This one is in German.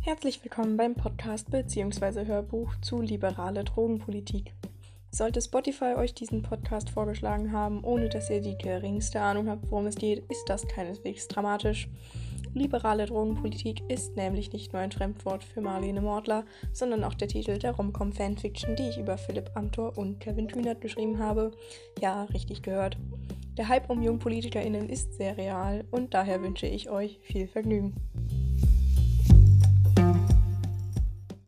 Herzlich willkommen beim Podcast bzw. Hörbuch zu liberale Drogenpolitik. Sollte Spotify euch diesen Podcast vorgeschlagen haben, ohne dass ihr die geringste Ahnung habt, worum es geht, ist das keineswegs dramatisch. Liberale Drogenpolitik ist nämlich nicht nur ein Fremdwort für Marlene Mordler, sondern auch der Titel der Romcom Fanfiction, die ich über Philipp Amthor und Kevin Kühnert geschrieben habe. Ja, richtig gehört. Der Hype um JungpolitikerInnen ist sehr real und daher wünsche ich euch viel Vergnügen.